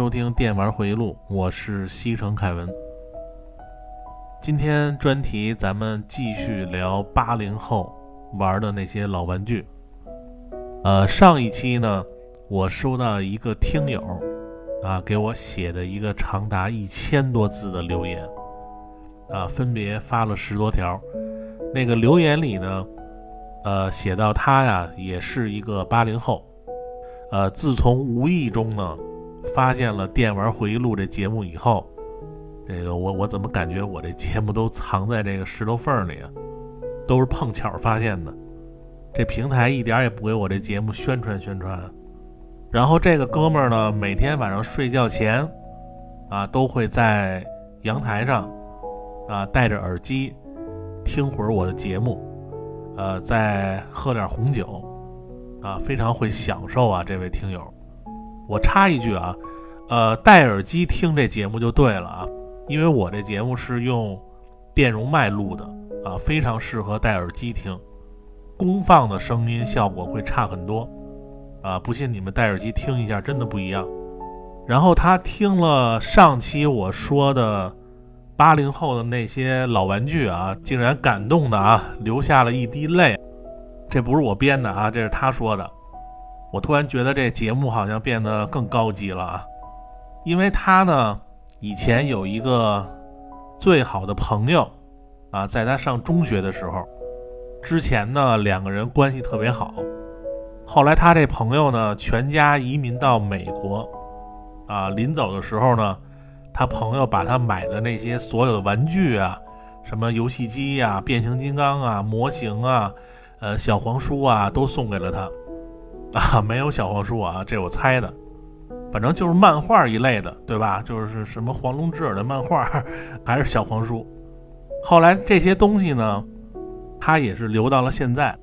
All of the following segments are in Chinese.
收听《电玩回忆录》，我是西城凯文。今天专题咱们继续聊八零后玩的那些老玩具。呃，上一期呢，我收到一个听友啊给我写的一个长达一千多字的留言，啊，分别发了十多条。那个留言里呢，呃，写到他呀也是一个八零后，呃，自从无意中呢。发现了《电玩回忆录》这节目以后，这个我我怎么感觉我这节目都藏在这个石头缝里啊？都是碰巧发现的。这平台一点也不给我这节目宣传宣传。然后这个哥们儿呢，每天晚上睡觉前啊，都会在阳台上啊戴着耳机听会儿我的节目，呃，再喝点红酒啊，非常会享受啊，这位听友。我插一句啊，呃，戴耳机听这节目就对了啊，因为我这节目是用电容麦录的啊，非常适合戴耳机听，功放的声音效果会差很多啊，不信你们戴耳机听一下，真的不一样。然后他听了上期我说的八零后的那些老玩具啊，竟然感动的啊，流下了一滴泪，这不是我编的啊，这是他说的。我突然觉得这节目好像变得更高级了啊，因为他呢以前有一个最好的朋友啊，在他上中学的时候，之前呢两个人关系特别好，后来他这朋友呢全家移民到美国啊，临走的时候呢，他朋友把他买的那些所有的玩具啊，什么游戏机呀、变形金刚啊、模型啊、呃小黄书啊，都送给了他。啊，没有小黄书啊，这我猜的，反正就是漫画一类的，对吧？就是什么黄龙之耳的漫画，还是小黄书。后来这些东西呢，他也是留到了现在。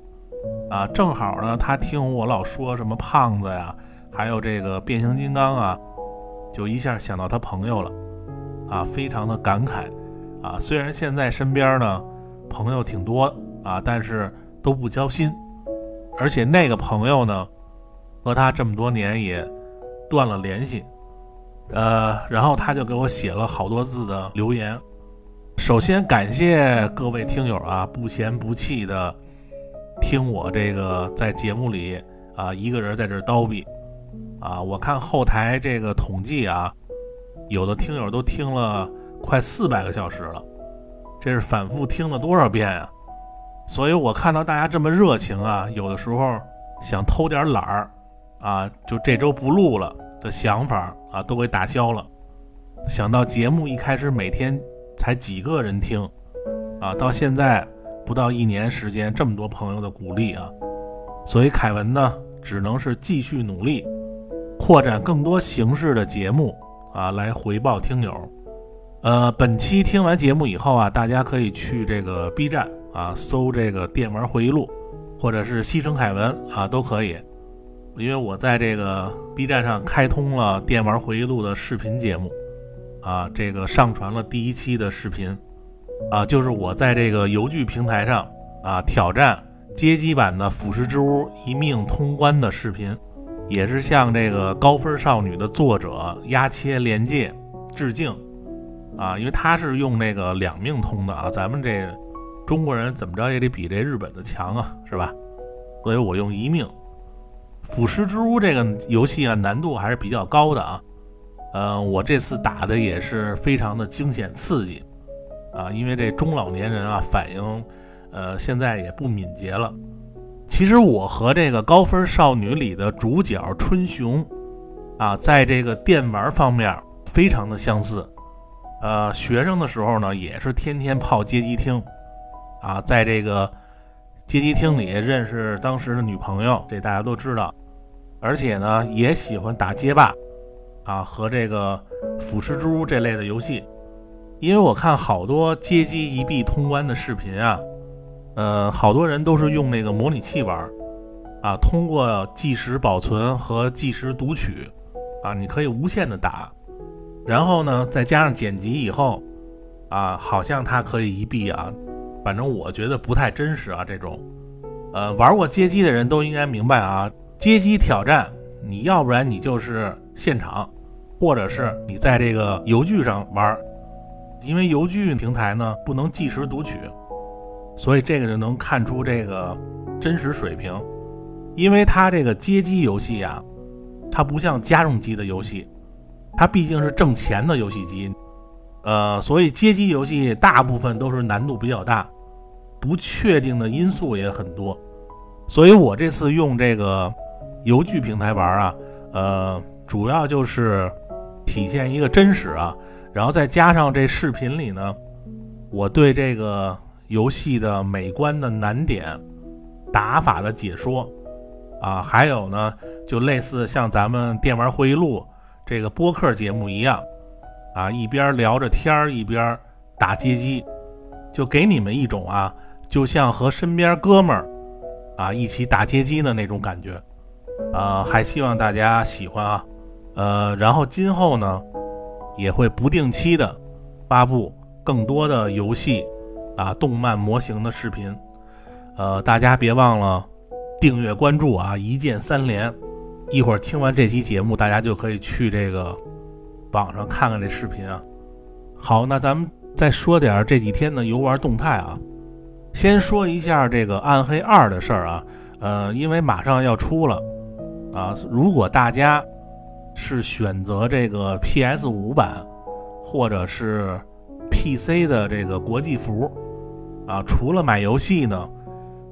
啊，正好呢，他听我老说什么胖子呀，还有这个变形金刚啊，就一下想到他朋友了，啊，非常的感慨。啊，虽然现在身边呢朋友挺多啊，但是都不交心，而且那个朋友呢。和他这么多年也断了联系，呃，然后他就给我写了好多字的留言。首先感谢各位听友啊，不嫌不弃的听我这个在节目里啊一个人在这叨逼啊。我看后台这个统计啊，有的听友都听了快四百个小时了，这是反复听了多少遍啊？所以我看到大家这么热情啊，有的时候想偷点懒儿。啊，就这周不录了的想法啊，都给打消了。想到节目一开始每天才几个人听，啊，到现在不到一年时间，这么多朋友的鼓励啊，所以凯文呢，只能是继续努力，扩展更多形式的节目啊，来回报听友。呃，本期听完节目以后啊，大家可以去这个 B 站啊，搜这个电玩回忆录，或者是西城凯文啊，都可以。因为我在这个 B 站上开通了《电玩回忆录》的视频节目，啊，这个上传了第一期的视频，啊，就是我在这个游剧平台上啊挑战街机版的《腐蚀之屋》一命通关的视频，也是向这个高分少女的作者压切连介致敬，啊，因为他是用那个两命通的啊，咱们这中国人怎么着也得比这日本的强啊，是吧？所以我用一命。腐蚀之屋这个游戏啊，难度还是比较高的啊。呃，我这次打的也是非常的惊险刺激啊，因为这中老年人啊反应，呃，现在也不敏捷了。其实我和这个高分少女里的主角春雄啊，在这个电玩方面非常的相似。呃，学生的时候呢，也是天天泡街机厅啊，在这个。街机厅里认识当时的女朋友，这大家都知道，而且呢也喜欢打街霸，啊和这个腐蚀猪这类的游戏，因为我看好多街机一币通关的视频啊，呃好多人都是用那个模拟器玩，啊通过计时保存和计时读取，啊你可以无限的打，然后呢再加上剪辑以后，啊好像它可以一币啊。反正我觉得不太真实啊，这种，呃，玩过街机的人都应该明白啊，街机挑战，你要不然你就是现场，或者是你在这个邮局上玩，因为邮局平台呢不能即时读取，所以这个就能看出这个真实水平。因为它这个街机游戏啊，它不像家用机的游戏，它毕竟是挣钱的游戏机，呃，所以街机游戏大部分都是难度比较大，不确定的因素也很多。所以我这次用这个邮局平台玩啊，呃，主要就是体现一个真实啊，然后再加上这视频里呢，我对这个游戏的美观的难点、打法的解说。啊，还有呢，就类似像咱们电玩会议录这个播客节目一样，啊，一边聊着天儿一边打街机，就给你们一种啊，就像和身边哥们儿啊一起打街机的那种感觉，啊，还希望大家喜欢啊，呃，然后今后呢也会不定期的发布更多的游戏啊、动漫模型的视频，呃，大家别忘了。订阅关注啊，一键三连。一会儿听完这期节目，大家就可以去这个网上看看这视频啊。好，那咱们再说点这几天的游玩动态啊。先说一下这个《暗黑二》的事儿啊，呃，因为马上要出了啊。如果大家是选择这个 PS 五版或者是 PC 的这个国际服啊，除了买游戏呢。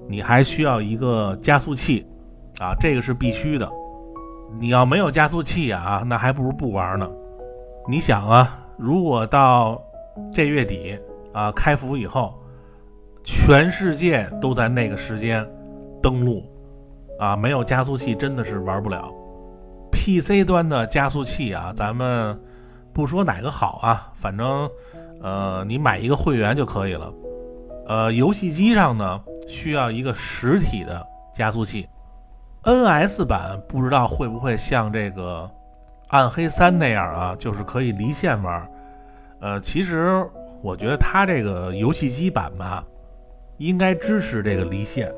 你还需要一个加速器，啊，这个是必须的。你要没有加速器啊，那还不如不玩呢。你想啊，如果到这月底啊开服以后，全世界都在那个时间登录，啊，没有加速器真的是玩不了。PC 端的加速器啊，咱们不说哪个好啊，反正呃，你买一个会员就可以了。呃，游戏机上呢。需要一个实体的加速器，NS 版不知道会不会像这个《暗黑三》那样啊，就是可以离线玩。呃，其实我觉得它这个游戏机版吧，应该支持这个离线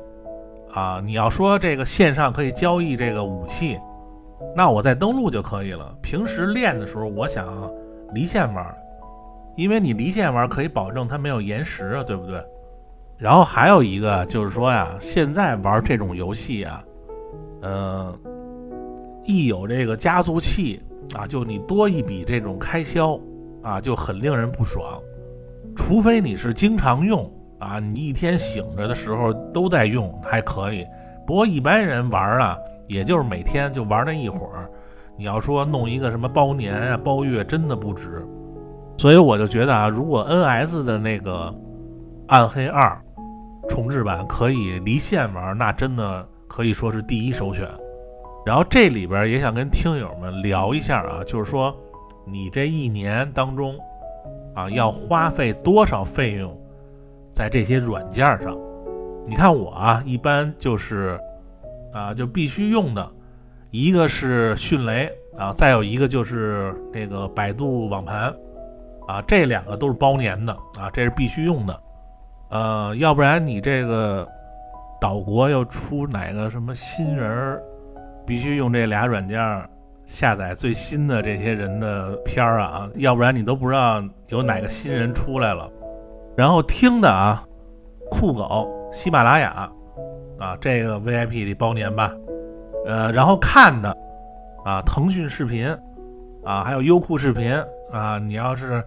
啊。你要说这个线上可以交易这个武器，那我再登录就可以了。平时练的时候，我想离线玩，因为你离线玩可以保证它没有延时啊，对不对？然后还有一个就是说呀，现在玩这种游戏啊，呃，一有这个加速器啊，就你多一笔这种开销啊，就很令人不爽。除非你是经常用啊，你一天醒着的时候都在用还可以。不过一般人玩啊，也就是每天就玩那一会儿。你要说弄一个什么包年啊、包月，真的不值。所以我就觉得啊，如果 NS 的那个暗黑二。重置版可以离线玩，那真的可以说是第一首选。然后这里边也想跟听友们聊一下啊，就是说你这一年当中啊要花费多少费用在这些软件上？你看我啊，一般就是啊就必须用的，一个是迅雷啊，再有一个就是那个百度网盘啊，这两个都是包年的啊，这是必须用的。呃，要不然你这个岛国又出哪个什么新人儿，必须用这俩软件下载最新的这些人的片儿啊，要不然你都不知道有哪个新人出来了。然后听的啊，酷狗、喜马拉雅啊，这个 VIP 得包年吧。呃，然后看的啊，腾讯视频啊，还有优酷视频啊，你要是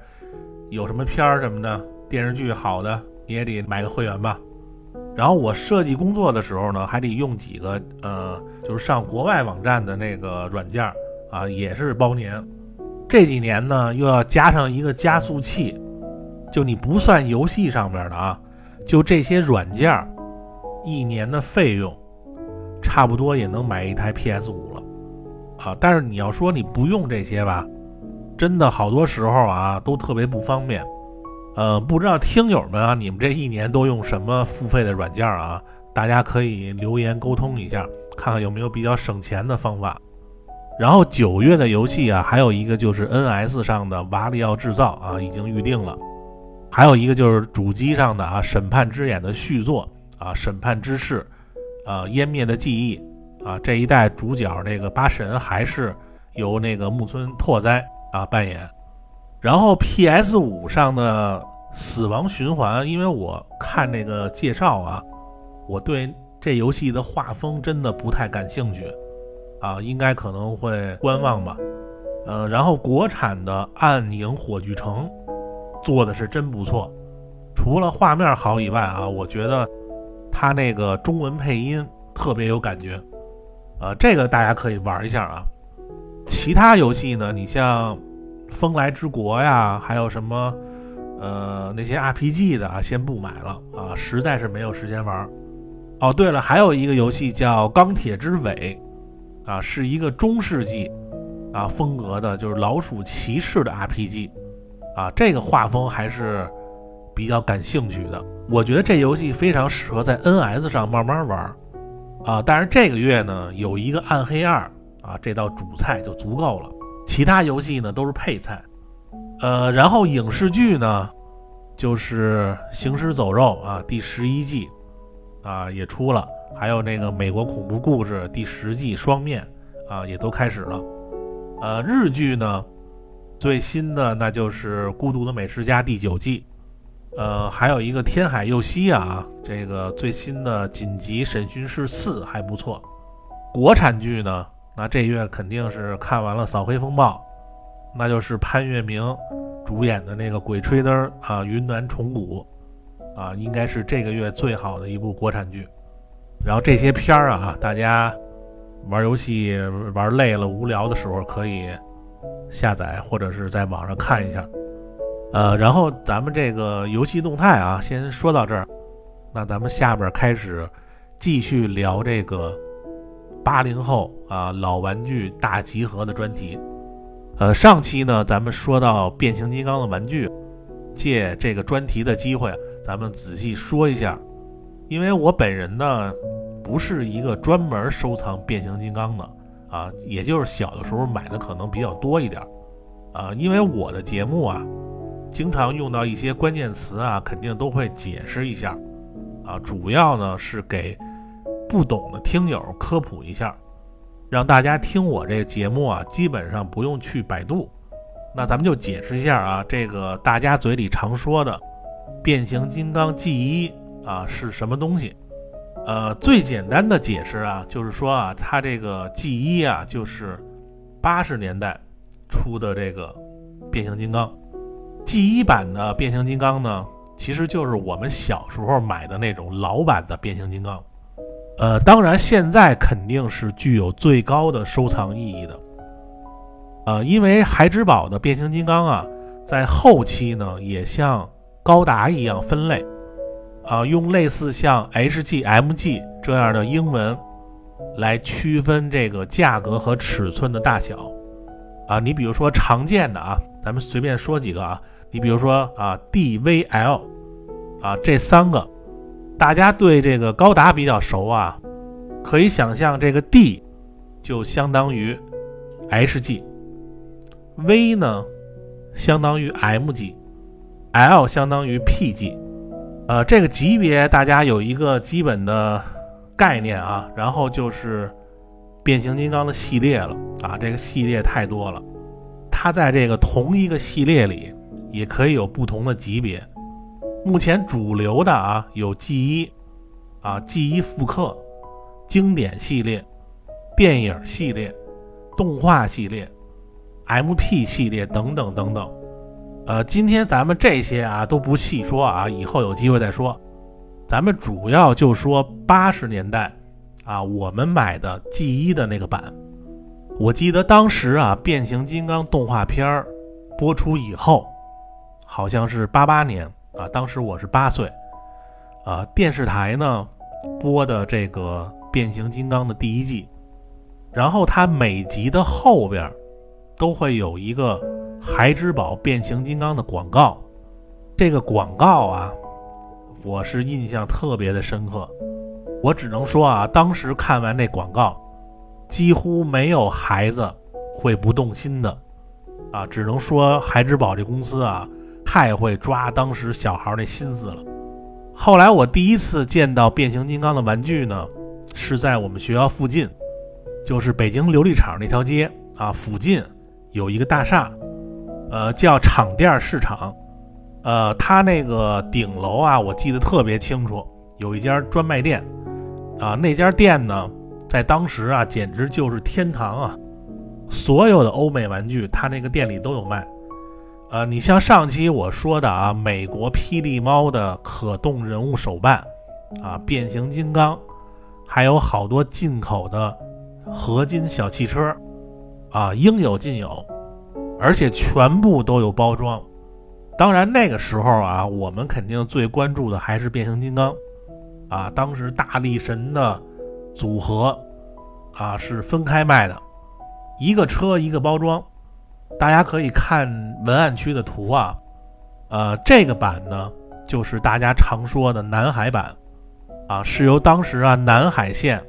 有什么片儿什么的电视剧好的。你也得买个会员吧，然后我设计工作的时候呢，还得用几个呃，就是上国外网站的那个软件啊，也是包年。这几年呢，又要加上一个加速器，就你不算游戏上面的啊，就这些软件，一年的费用差不多也能买一台 PS 五了啊。但是你要说你不用这些吧，真的好多时候啊，都特别不方便。呃，不知道听友们啊，你们这一年都用什么付费的软件啊？大家可以留言沟通一下，看看有没有比较省钱的方法。然后九月的游戏啊，还有一个就是 NS 上的《瓦里奥制造》啊，已经预定了；还有一个就是主机上的啊，《审判之眼》的续作啊，《审判之誓》啊，《湮灭的记忆》啊，这一代主角那个八神还是由那个木村拓哉啊扮演。然后 PS 五上的死亡循环，因为我看那个介绍啊，我对这游戏的画风真的不太感兴趣啊，应该可能会观望吧。呃，然后国产的暗影火炬城做的是真不错，除了画面好以外啊，我觉得它那个中文配音特别有感觉，呃，这个大家可以玩一下啊。其他游戏呢，你像。风来之国呀，还有什么，呃，那些 RPG 的啊，先不买了啊，实在是没有时间玩。哦，对了，还有一个游戏叫《钢铁之尾》，啊，是一个中世纪啊风格的，就是老鼠骑士的 RPG，啊，这个画风还是比较感兴趣的。我觉得这游戏非常适合在 NS 上慢慢玩，啊，但是这个月呢，有一个《暗黑二》啊，这道主菜就足够了。其他游戏呢都是配菜，呃，然后影视剧呢，就是《行尸走肉》啊，第十一季啊也出了，还有那个《美国恐怖故事》第十季双面啊也都开始了，呃，日剧呢最新的那就是《孤独的美食家》第九季，呃，还有一个《天海佑希》啊，这个最新的《紧急审讯室四》还不错，国产剧呢。那这月肯定是看完了《扫黑风暴》，那就是潘粤明主演的那个《鬼吹灯》啊，《云南虫谷》啊，应该是这个月最好的一部国产剧。然后这些片儿啊，大家玩游戏玩累了、无聊的时候可以下载或者是在网上看一下。呃，然后咱们这个游戏动态啊，先说到这儿。那咱们下边开始继续聊这个。八零后啊，老玩具大集合的专题。呃，上期呢，咱们说到变形金刚的玩具，借这个专题的机会，咱们仔细说一下。因为我本人呢，不是一个专门收藏变形金刚的啊，也就是小的时候买的可能比较多一点啊。因为我的节目啊，经常用到一些关键词啊，肯定都会解释一下啊，主要呢是给。不懂的听友科普一下，让大家听我这个节目啊，基本上不用去百度。那咱们就解释一下啊，这个大家嘴里常说的变形金刚 G 一啊是什么东西？呃，最简单的解释啊，就是说啊，它这个 G 一啊，就是八十年代出的这个变形金刚。G 一版的变形金刚呢，其实就是我们小时候买的那种老版的变形金刚。呃，当然，现在肯定是具有最高的收藏意义的。呃，因为孩之宝的变形金刚啊，在后期呢，也像高达一样分类，啊，用类似像 HG、MG 这样的英文来区分这个价格和尺寸的大小。啊，你比如说常见的啊，咱们随便说几个啊，你比如说啊，DVL，啊，这三个。大家对这个高达比较熟啊，可以想象这个 D 就相当于 Hg，V 呢相当于 Mg，L 相当于 Pg，呃，这个级别大家有一个基本的概念啊，然后就是变形金刚的系列了啊，这个系列太多了，它在这个同一个系列里也可以有不同的级别。目前主流的啊有 G 一啊 G 一复刻、经典系列、电影系列、动画系列、MP 系列等等等等。呃，今天咱们这些啊都不细说啊，以后有机会再说。咱们主要就说八十年代啊，我们买的 G 一的那个版。我记得当时啊，变形金刚动画片儿播出以后，好像是八八年。啊，当时我是八岁，啊，电视台呢播的这个变形金刚的第一季，然后它每集的后边都会有一个孩之宝变形金刚的广告，这个广告啊，我是印象特别的深刻，我只能说啊，当时看完那广告，几乎没有孩子会不动心的，啊，只能说孩之宝这公司啊。太会抓当时小孩那心思了。后来我第一次见到变形金刚的玩具呢，是在我们学校附近，就是北京琉璃厂那条街啊附近有一个大厦，呃叫厂店市场，呃它那个顶楼啊我记得特别清楚，有一家专卖店，啊那家店呢在当时啊简直就是天堂啊，所有的欧美玩具它那个店里都有卖。呃，你像上期我说的啊，美国霹雳猫的可动人物手办，啊，变形金刚，还有好多进口的合金小汽车，啊，应有尽有，而且全部都有包装。当然那个时候啊，我们肯定最关注的还是变形金刚，啊，当时大力神的组合，啊，是分开卖的，一个车一个包装。大家可以看文案区的图啊，呃，这个版呢就是大家常说的南海版，啊，是由当时啊南海县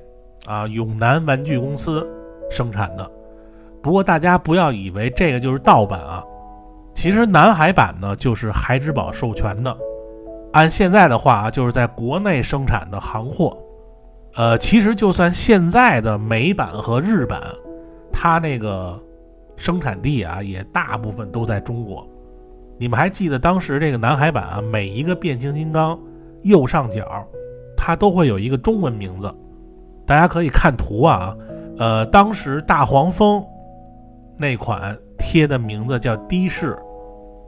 啊永南玩具公司生产的。不过大家不要以为这个就是盗版啊，其实南海版呢就是孩之宝授权的，按现在的话啊就是在国内生产的行货。呃，其实就算现在的美版和日版，它那个。生产地啊，也大部分都在中国。你们还记得当时这个南海版啊，每一个变形金刚右上角，它都会有一个中文名字。大家可以看图啊，呃，当时大黄蜂那款贴的名字叫的士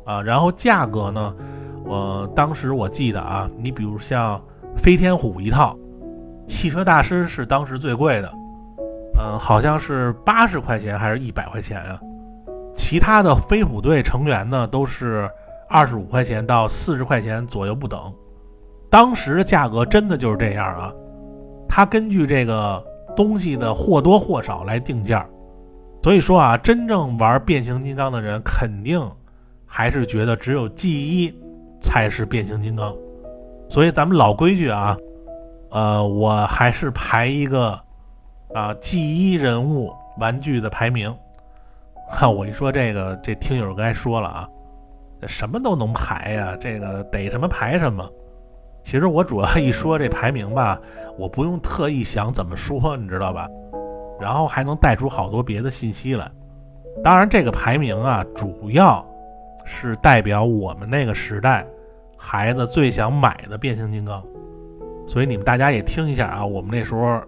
啊，然后价格呢，我当时我记得啊，你比如像飞天虎一套，汽车大师是当时最贵的。嗯，好像是八十块钱还是一百块钱啊？其他的飞虎队成员呢，都是二十五块钱到四十块钱左右不等。当时的价格真的就是这样啊，它根据这个东西的或多或少来定价。所以说啊，真正玩变形金刚的人，肯定还是觉得只有 G 一才是变形金刚。所以咱们老规矩啊，呃，我还是排一个。啊，G 一人物玩具的排名，哈，我一说这个，这听友该说了啊，什么都能排呀，这个逮什么排什么。其实我主要一说这排名吧，我不用特意想怎么说，你知道吧？然后还能带出好多别的信息来。当然，这个排名啊，主要是代表我们那个时代孩子最想买的变形金刚。所以你们大家也听一下啊，我们那时候。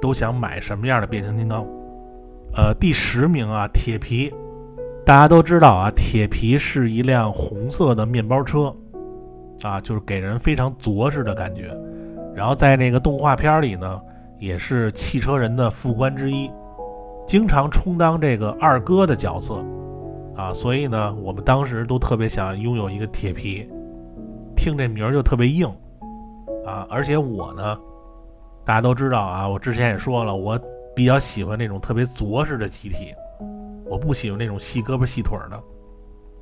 都想买什么样的变形金刚？呃，第十名啊，铁皮。大家都知道啊，铁皮是一辆红色的面包车，啊，就是给人非常着实的感觉。然后在那个动画片里呢，也是汽车人的副官之一，经常充当这个二哥的角色，啊，所以呢，我们当时都特别想拥有一个铁皮，听这名儿就特别硬，啊，而且我呢。大家都知道啊，我之前也说了，我比较喜欢那种特别着实的机体，我不喜欢那种细胳膊细腿的。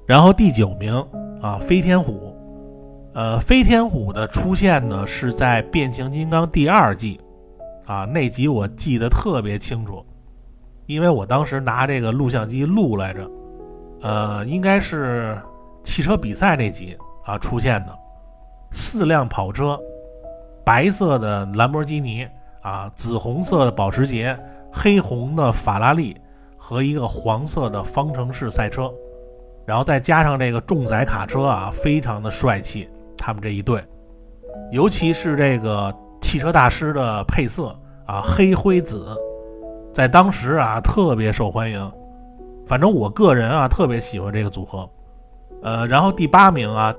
然后第九名啊，飞天虎，呃，飞天虎的出现呢是在变形金刚第二季，啊，那集我记得特别清楚，因为我当时拿这个录像机录来着，呃，应该是汽车比赛那集啊出现的，四辆跑车。白色的兰博基尼啊，紫红色的保时捷，黑红的法拉利和一个黄色的方程式赛车，然后再加上这个重载卡车啊，非常的帅气。他们这一队，尤其是这个汽车大师的配色啊，黑灰紫，在当时啊特别受欢迎。反正我个人啊特别喜欢这个组合。呃，然后第八名啊，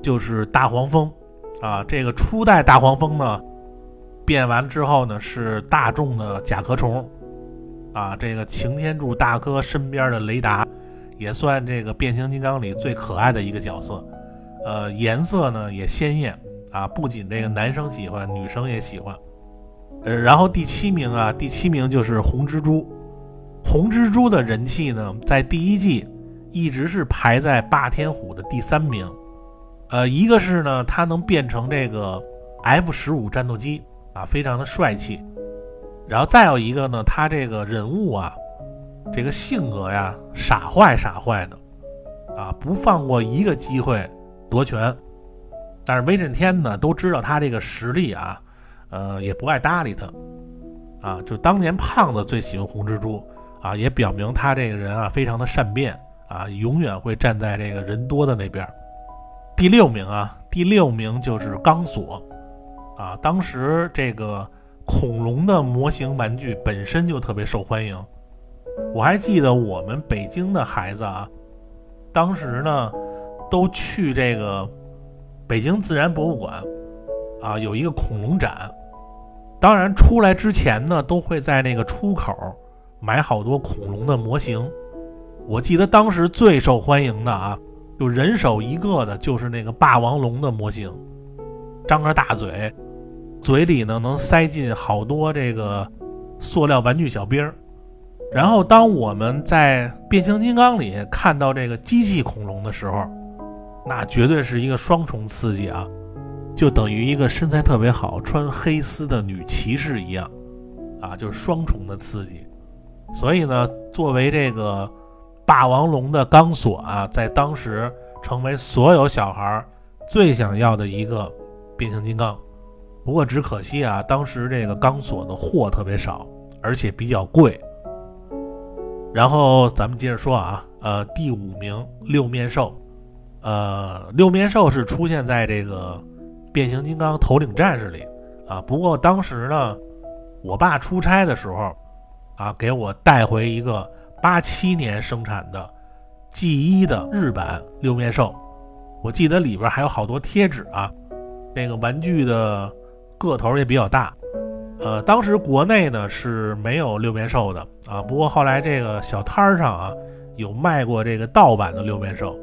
就是大黄蜂。啊，这个初代大黄蜂呢，变完之后呢是大众的甲壳虫，啊，这个擎天柱大哥身边的雷达，也算这个变形金刚里最可爱的一个角色，呃，颜色呢也鲜艳啊，不仅这个男生喜欢，女生也喜欢。呃，然后第七名啊，第七名就是红蜘蛛，红蜘蛛的人气呢，在第一季一直是排在霸天虎的第三名。呃，一个是呢，它能变成这个 F 十五战斗机啊，非常的帅气。然后再有一个呢，他这个人物啊，这个性格呀，傻坏傻坏的，啊，不放过一个机会夺权。但是威震天呢，都知道他这个实力啊，呃，也不爱搭理他，啊，就当年胖子最喜欢红蜘蛛啊，也表明他这个人啊非常的善变啊，永远会站在这个人多的那边。第六名啊，第六名就是钢索啊，当时这个恐龙的模型玩具本身就特别受欢迎。我还记得我们北京的孩子啊，当时呢都去这个北京自然博物馆啊，有一个恐龙展。当然出来之前呢，都会在那个出口买好多恐龙的模型。我记得当时最受欢迎的啊，就人手一个的，就是那个霸王龙的模型，张着大嘴，嘴里呢能塞进好多这个塑料玩具小兵儿。然后，当我们在变形金刚里看到这个机器恐龙的时候，那绝对是一个双重刺激啊！就等于一个身材特别好、穿黑丝的女骑士一样，啊，就是双重的刺激。所以呢，作为这个霸王龙的钢索啊，在当时成为所有小孩最想要的一个变形金刚。不过只可惜啊，当时这个钢索的货特别少，而且比较贵。然后咱们接着说啊，呃，第五名六面兽，呃，六面兽是出现在这个变形金刚头领战士里啊。不过当时呢，我爸出差的时候啊，给我带回一个八七年生产的 G 一的日版六面兽，我记得里边还有好多贴纸啊，那个玩具的个头也比较大。呃，当时国内呢是没有六面兽的啊，不过后来这个小摊儿上啊有卖过这个盗版的六面兽。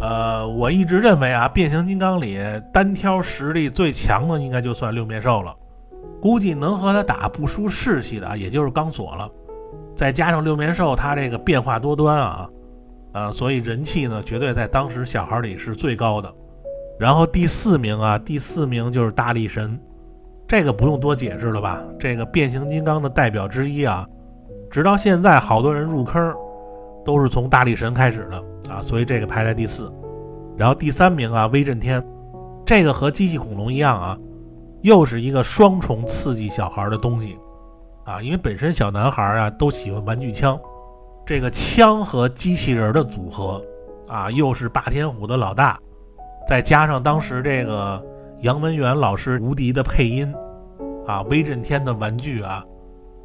呃，我一直认为啊，变形金刚里单挑实力最强的应该就算六面兽了，估计能和他打不输士气的也就是钢索了。再加上六面兽它这个变化多端啊，啊，所以人气呢绝对在当时小孩里是最高的。然后第四名啊，第四名就是大力神。这个不用多解释了吧？这个变形金刚的代表之一啊，直到现在好多人入坑都是从大力神开始的啊，所以这个排在第四。然后第三名啊，威震天，这个和机器恐龙一样啊，又是一个双重刺激小孩的东西啊，因为本身小男孩啊都喜欢玩具枪，这个枪和机器人的组合啊，又是霸天虎的老大，再加上当时这个。杨文元老师无敌的配音，啊，威震天的玩具啊，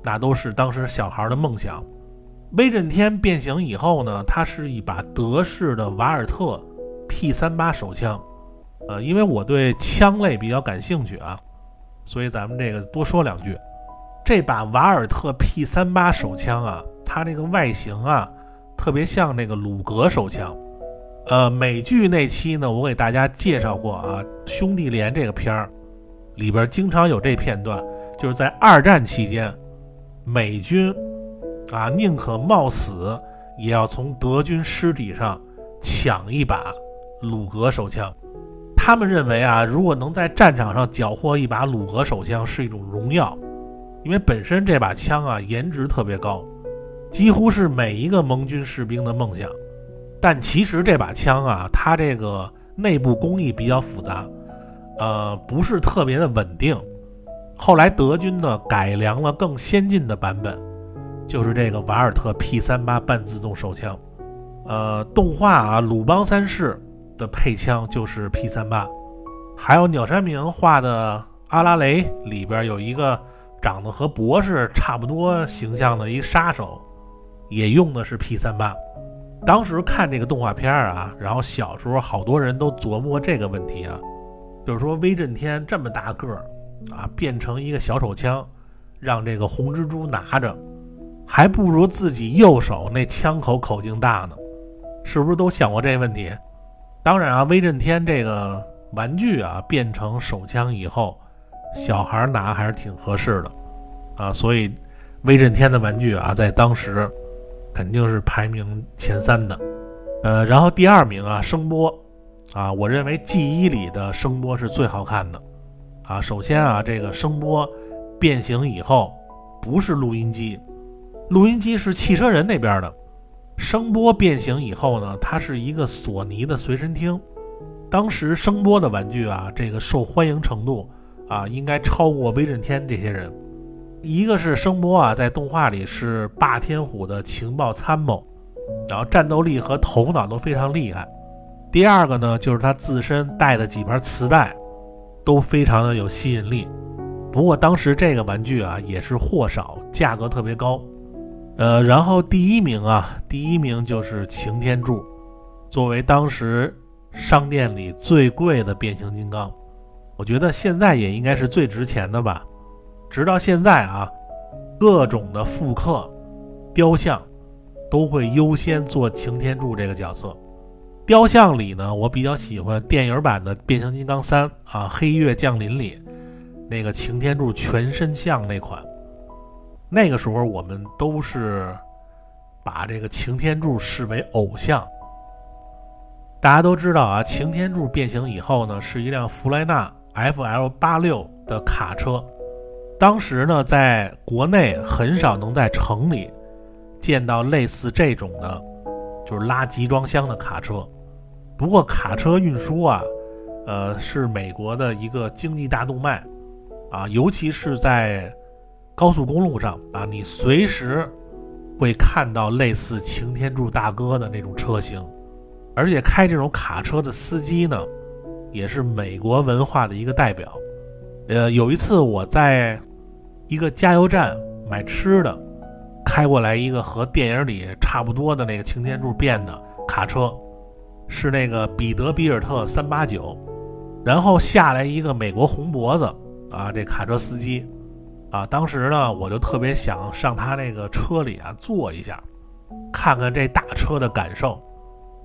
那都是当时小孩的梦想。威震天变形以后呢，它是一把德式的瓦尔特 P 三八手枪。呃，因为我对枪类比较感兴趣啊，所以咱们这个多说两句。这把瓦尔特 P 三八手枪啊，它这个外形啊，特别像那个鲁格手枪。呃，美剧那期呢，我给大家介绍过啊，《兄弟连》这个片儿里边经常有这片段，就是在二战期间，美军啊宁可冒死也要从德军尸体上抢一把鲁格手枪。他们认为啊，如果能在战场上缴获一把鲁格手枪是一种荣耀，因为本身这把枪啊颜值特别高，几乎是每一个盟军士兵的梦想。但其实这把枪啊，它这个内部工艺比较复杂，呃，不是特别的稳定。后来德军呢改良了更先进的版本，就是这个瓦尔特 P 三八半自动手枪。呃，动画啊，鲁邦三世的配枪就是 P 三八，还有鸟山明画的阿拉蕾里边有一个长得和博士差不多形象的一杀手，也用的是 P 三八。当时看这个动画片啊，然后小时候好多人都琢磨这个问题啊，就是说威震天这么大个儿啊，变成一个小手枪，让这个红蜘蛛拿着，还不如自己右手那枪口口径大呢，是不是都想过这问题？当然啊，威震天这个玩具啊变成手枪以后，小孩拿还是挺合适的啊，所以威震天的玩具啊，在当时。肯定是排名前三的，呃，然后第二名啊，声波，啊，我认为 G 一里的声波是最好看的，啊，首先啊，这个声波变形以后不是录音机，录音机是汽车人那边的，声波变形以后呢，它是一个索尼的随身听，当时声波的玩具啊，这个受欢迎程度啊，应该超过威震天这些人，一个是声波啊，在动画里是霸天虎的情报参谋，然后战斗力和头脑都非常厉害。第二个呢，就是他自身带的几盘磁带都非常的有吸引力。不过当时这个玩具啊也是货少，价格特别高。呃，然后第一名啊，第一名就是擎天柱，作为当时商店里最贵的变形金刚，我觉得现在也应该是最值钱的吧。直到现在啊，各种的复刻雕像都会优先做擎天柱这个角色。雕像里呢，我比较喜欢电影版的变形金刚三啊，黑月降临里。那个擎天柱全身像那款，那个时候我们都是把这个擎天柱视为偶像。大家都知道啊，擎天柱变形以后呢，是一辆弗莱纳 FL 八六的卡车。当时呢，在国内很少能在城里见到类似这种的，就是拉集装箱的卡车。不过卡车运输啊，呃，是美国的一个经济大动脉。啊，尤其是在高速公路上啊，你随时会看到类似擎天柱大哥的那种车型，而且开这种卡车的司机呢，也是美国文化的一个代表。呃，有一次我在一个加油站买吃的，开过来一个和电影里差不多的那个擎天柱变的卡车，是那个彼得比尔特三八九，然后下来一个美国红脖子。啊，这卡车司机，啊，当时呢，我就特别想上他那个车里啊坐一下，看看这大车的感受，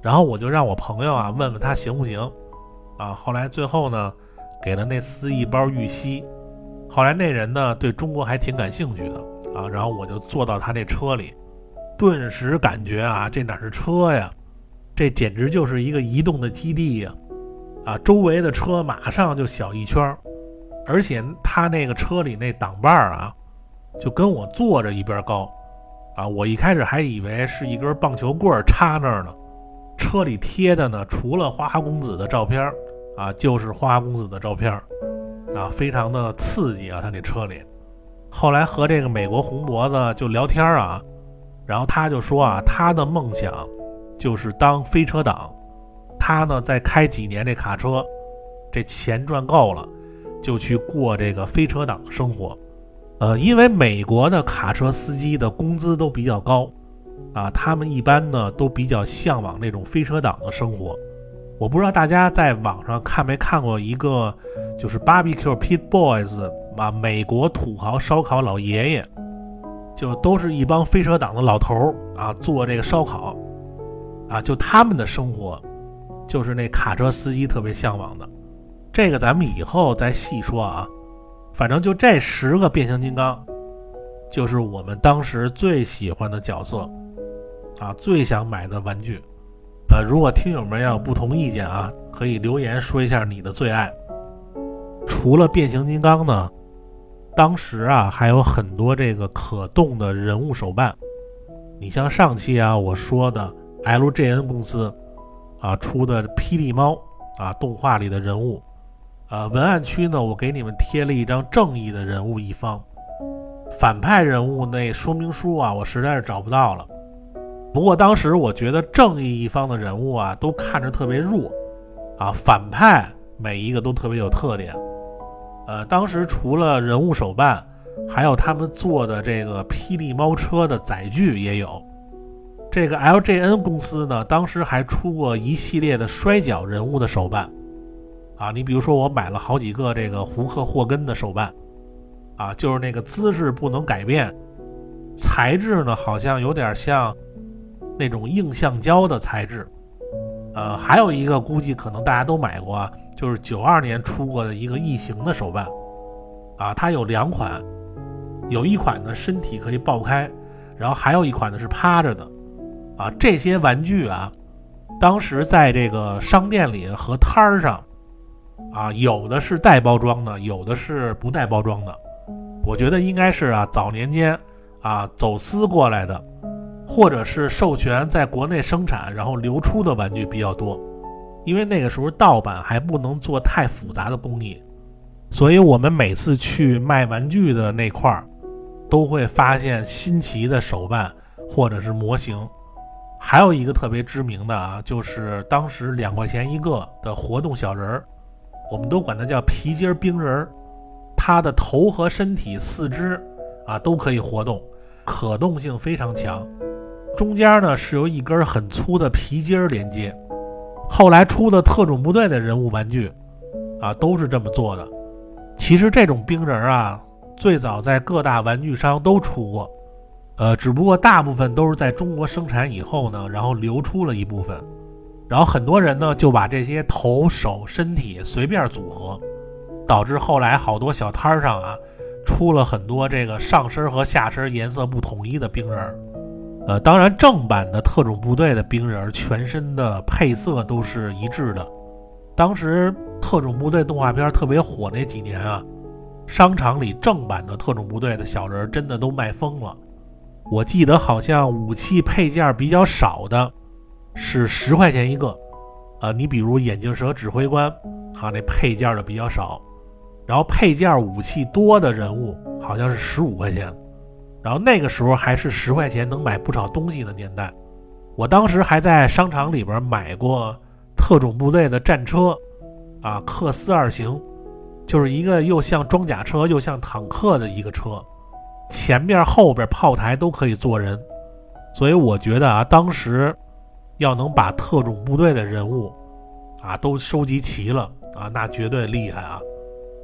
然后我就让我朋友啊问问他行不行，啊，后来最后呢，给了那司一包玉溪，后来那人呢对中国还挺感兴趣的啊，然后我就坐到他那车里，顿时感觉啊，这哪是车呀，这简直就是一个移动的基地呀，啊，周围的车马上就小一圈儿。而且他那个车里那挡把儿啊，就跟我坐着一边高，啊，我一开始还以为是一根棒球棍插那儿呢。车里贴的呢，除了花花公子的照片啊，就是花花公子的照片啊，非常的刺激啊。他那车里，后来和这个美国红脖子就聊天啊，然后他就说啊，他的梦想就是当飞车党，他呢再开几年这卡车，这钱赚够了。就去过这个飞车党生活，呃，因为美国的卡车司机的工资都比较高，啊，他们一般呢都比较向往那种飞车党的生活。我不知道大家在网上看没看过一个，就是 Barbecue Pit Boys 啊，美国土豪烧烤老爷爷，就都是一帮飞车党的老头儿啊，做这个烧烤，啊，就他们的生活，就是那卡车司机特别向往的。这个咱们以后再细说啊，反正就这十个变形金刚，就是我们当时最喜欢的角色啊，最想买的玩具。呃，如果听友们要有不同意见啊，可以留言说一下你的最爱。除了变形金刚呢，当时啊还有很多这个可动的人物手办。你像上期啊我说的 LJN 公司啊出的霹雳猫啊动画里的人物。呃，文案区呢，我给你们贴了一张正义的人物一方，反派人物那说明书啊，我实在是找不到了。不过当时我觉得正义一方的人物啊，都看着特别弱，啊，反派每一个都特别有特点。呃，当时除了人物手办，还有他们做的这个霹雳猫车的载具也有。这个 LJN 公司呢，当时还出过一系列的摔角人物的手办。啊，你比如说我买了好几个这个胡克霍根的手办，啊，就是那个姿势不能改变，材质呢好像有点像那种硬橡胶的材质，呃，还有一个估计可能大家都买过，啊，就是九二年出过的一个异形的手办，啊，它有两款，有一款呢身体可以爆开，然后还有一款呢是趴着的，啊，这些玩具啊，当时在这个商店里和摊儿上。啊，有的是带包装的，有的是不带包装的。我觉得应该是啊，早年间啊走私过来的，或者是授权在国内生产然后流出的玩具比较多。因为那个时候盗版还不能做太复杂的工艺，所以我们每次去卖玩具的那块儿，都会发现新奇的手办或者是模型。还有一个特别知名的啊，就是当时两块钱一个的活动小人儿，我们都管它叫皮筋冰人儿。它的头和身体、四肢啊都可以活动，可动性非常强。中间呢是由一根很粗的皮筋儿连接。后来出的特种部队的人物玩具啊都是这么做的。其实这种冰人啊，最早在各大玩具商都出过。呃，只不过大部分都是在中国生产以后呢，然后流出了一部分，然后很多人呢就把这些头、手、身体随便组合，导致后来好多小摊上啊出了很多这个上身和下身颜色不统一的冰人。呃，当然正版的特种部队的冰人全身的配色都是一致的。当时特种部队动画片特别火那几年啊，商场里正版的特种部队的小人真的都卖疯了。我记得好像武器配件比较少的，是十块钱一个，啊，你比如眼镜蛇指挥官，啊，那配件的比较少，然后配件武器多的人物好像是十五块钱，然后那个时候还是十块钱能买不少东西的年代，我当时还在商场里边买过特种部队的战车，啊，克斯二型，就是一个又像装甲车又像坦克的一个车。前面、后边炮台都可以坐人，所以我觉得啊，当时要能把特种部队的人物啊都收集齐了啊，那绝对厉害啊。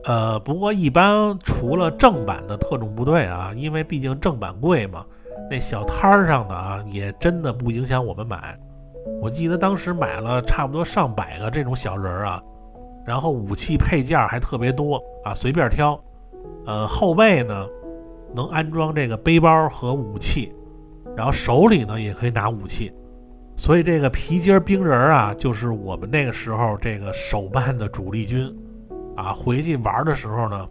呃，不过一般除了正版的特种部队啊，因为毕竟正版贵嘛，那小摊儿上的啊也真的不影响我们买。我记得当时买了差不多上百个这种小人儿啊，然后武器配件还特别多啊，随便挑。呃，后背呢？能安装这个背包和武器，然后手里呢也可以拿武器，所以这个皮筋冰人啊，就是我们那个时候这个手办的主力军啊。回去玩的时候呢，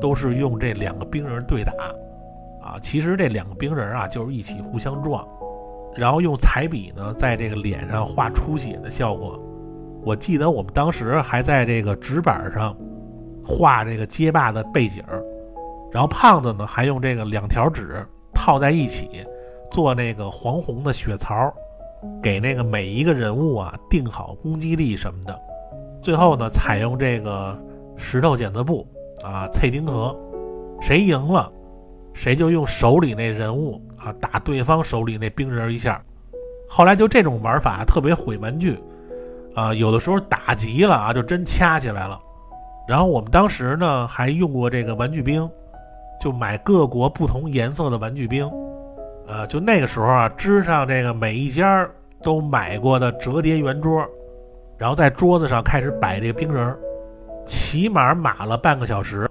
都是用这两个冰人对打啊。其实这两个冰人啊，就是一起互相撞，然后用彩笔呢在这个脸上画出血的效果。我记得我们当时还在这个纸板上画这个街霸的背景。然后胖子呢，还用这个两条纸套在一起，做那个黄红的血槽，给那个每一个人物啊定好攻击力什么的。最后呢，采用这个石头剪子布啊，脆丁壳，谁赢了，谁就用手里那人物啊打对方手里那冰人一下。后来就这种玩法特别毁玩具啊，有的时候打急了啊，就真掐起来了。然后我们当时呢，还用过这个玩具兵。就买各国不同颜色的玩具兵，呃，就那个时候啊，支上这个每一家都买过的折叠圆桌，然后在桌子上开始摆这个冰人，起码码了半个小时，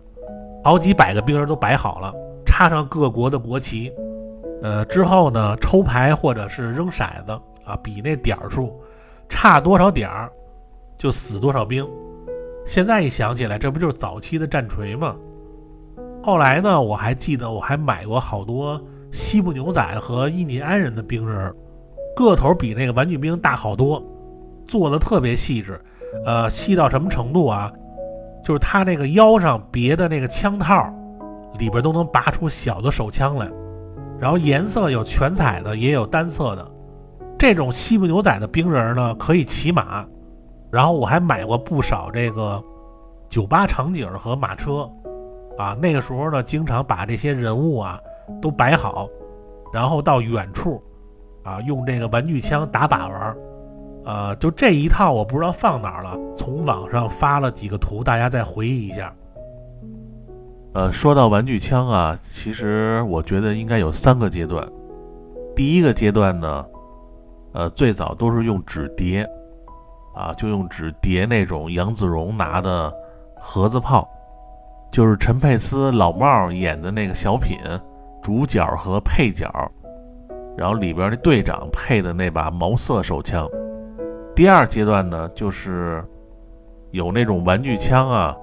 好几百个冰人都摆好了，插上各国的国旗，呃，之后呢，抽牌或者是扔骰子啊，比那点数，差多少点儿就死多少兵。现在一想起来，这不就是早期的战锤吗？后来呢，我还记得我还买过好多西部牛仔和印第安人的兵人，个头比那个玩具兵大好多，做的特别细致，呃，细到什么程度啊？就是他那个腰上别的那个枪套，里边都能拔出小的手枪来，然后颜色有全彩的，也有单色的。这种西部牛仔的兵人呢，可以骑马，然后我还买过不少这个酒吧场景和马车。啊，那个时候呢，经常把这些人物啊都摆好，然后到远处，啊，用这个玩具枪打靶玩，呃，就这一套我不知道放哪儿了，从网上发了几个图，大家再回忆一下。呃，说到玩具枪啊，其实我觉得应该有三个阶段。第一个阶段呢，呃，最早都是用纸叠，啊，就用纸叠那种杨子荣拿的盒子炮。就是陈佩斯老帽演的那个小品，主角和配角，然后里边的队长配的那把毛瑟手枪。第二阶段呢，就是有那种玩具枪啊，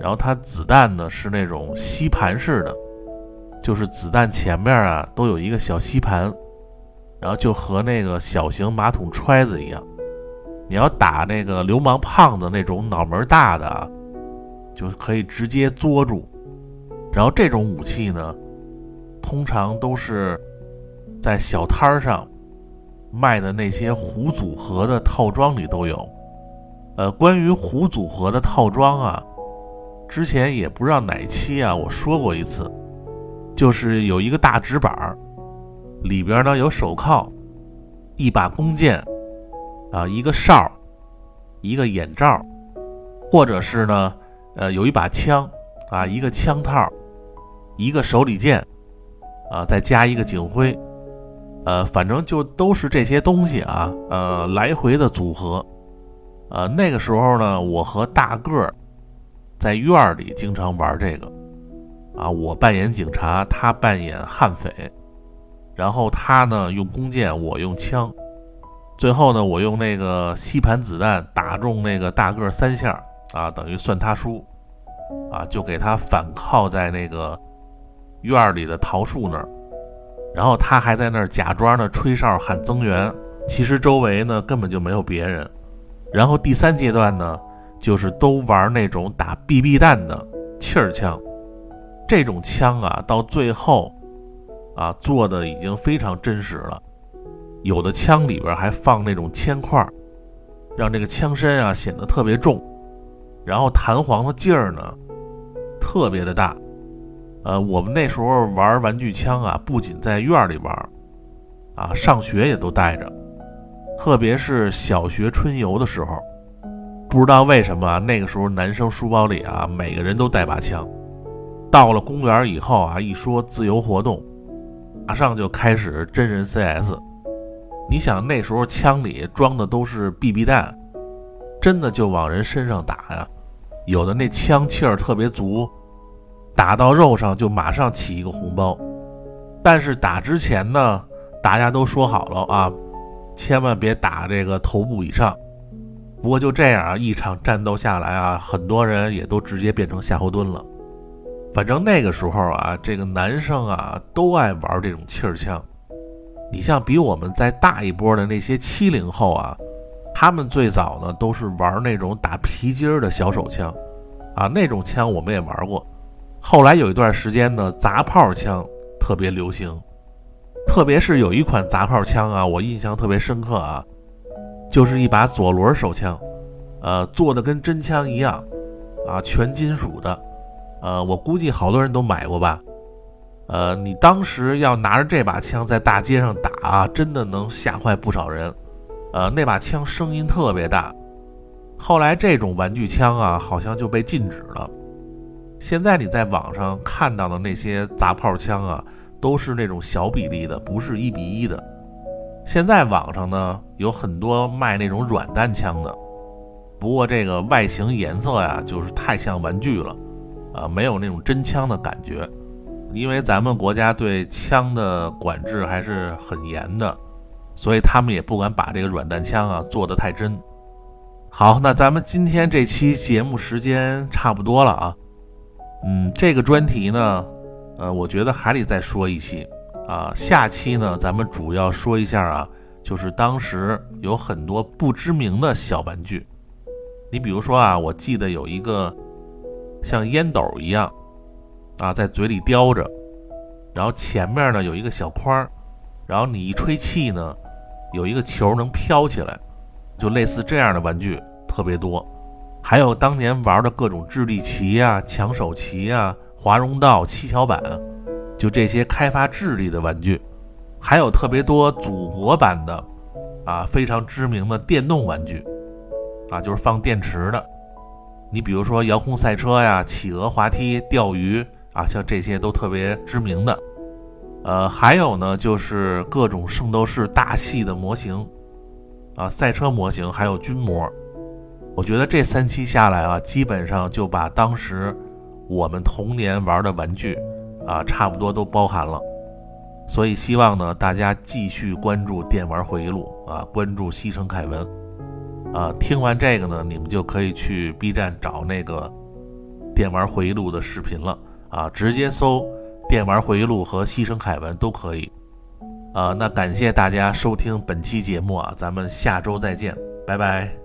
然后它子弹呢是那种吸盘式的，就是子弹前面啊都有一个小吸盘，然后就和那个小型马桶揣子一样。你要打那个流氓胖子那种脑门大的。就可以直接捉住，然后这种武器呢，通常都是在小摊儿上卖的那些胡组合的套装里都有。呃，关于胡组合的套装啊，之前也不知道哪期啊我说过一次，就是有一个大纸板儿，里边呢有手铐，一把弓箭，啊，一个哨，一个眼罩，或者是呢，呃，有一把枪，啊，一个枪套，一个手里剑，啊，再加一个警徽，呃，反正就都是这些东西啊，呃，来回的组合。呃，那个时候呢，我和大个儿在院里经常玩这个，啊，我扮演警察，他扮演悍匪，然后他呢用弓箭，我用枪，最后呢我用那个吸盘子弹打中那个大个儿三下，啊，等于算他输，啊，就给他反靠在那个院里的桃树那儿，然后他还在那儿假装的吹哨喊增援，其实周围呢根本就没有别人。然后第三阶段呢，就是都玩那种打 BB 弹的气儿枪，这种枪啊，到最后啊做的已经非常真实了，有的枪里边还放那种铅块，让这个枪身啊显得特别重，然后弹簧的劲儿呢特别的大。呃，我们那时候玩玩具枪啊，不仅在院里玩，啊，上学也都带着。特别是小学春游的时候，不知道为什么那个时候男生书包里啊，每个人都带把枪。到了公园以后啊，一说自由活动，马上就开始真人 CS。你想那时候枪里装的都是 BB 弹，真的就往人身上打呀。有的那枪气儿特别足，打到肉上就马上起一个红包。但是打之前呢，大家都说好了啊。千万别打这个头部以上。不过就这样啊，一场战斗下来啊，很多人也都直接变成夏侯惇了。反正那个时候啊，这个男生啊都爱玩这种气儿枪。你像比我们再大一波的那些七零后啊，他们最早呢都是玩那种打皮筋儿的小手枪啊，那种枪我们也玩过。后来有一段时间呢，砸炮枪特别流行。特别是有一款砸炮枪啊，我印象特别深刻啊，就是一把左轮手枪，呃，做的跟真枪一样，啊，全金属的，呃，我估计好多人都买过吧，呃，你当时要拿着这把枪在大街上打啊，真的能吓坏不少人，呃，那把枪声音特别大，后来这种玩具枪啊，好像就被禁止了，现在你在网上看到的那些砸炮枪啊。都是那种小比例的，不是一比一的。现在网上呢有很多卖那种软弹枪的，不过这个外形颜色呀，就是太像玩具了，啊，没有那种真枪的感觉。因为咱们国家对枪的管制还是很严的，所以他们也不敢把这个软弹枪啊做得太真。好，那咱们今天这期节目时间差不多了啊，嗯，这个专题呢。呃，我觉得还得再说一期，啊，下期呢，咱们主要说一下啊，就是当时有很多不知名的小玩具，你比如说啊，我记得有一个像烟斗一样，啊，在嘴里叼着，然后前面呢有一个小筐，然后你一吹气呢，有一个球能飘起来，就类似这样的玩具特别多，还有当年玩的各种智力棋呀、抢手棋呀。华容道、七巧板，就这些开发智力的玩具，还有特别多祖国版的，啊，非常知名的电动玩具，啊，就是放电池的。你比如说遥控赛车呀、企鹅滑梯、钓鱼啊，像这些都特别知名的。呃，还有呢，就是各种圣斗士大系的模型，啊，赛车模型，还有军模。我觉得这三期下来啊，基本上就把当时。我们童年玩的玩具，啊，差不多都包含了，所以希望呢，大家继续关注《电玩回忆录》啊，关注西城凯文，啊，听完这个呢，你们就可以去 B 站找那个《电玩回忆录》的视频了，啊，直接搜《电玩回忆录》和西城凯文都可以，啊，那感谢大家收听本期节目啊，咱们下周再见，拜拜。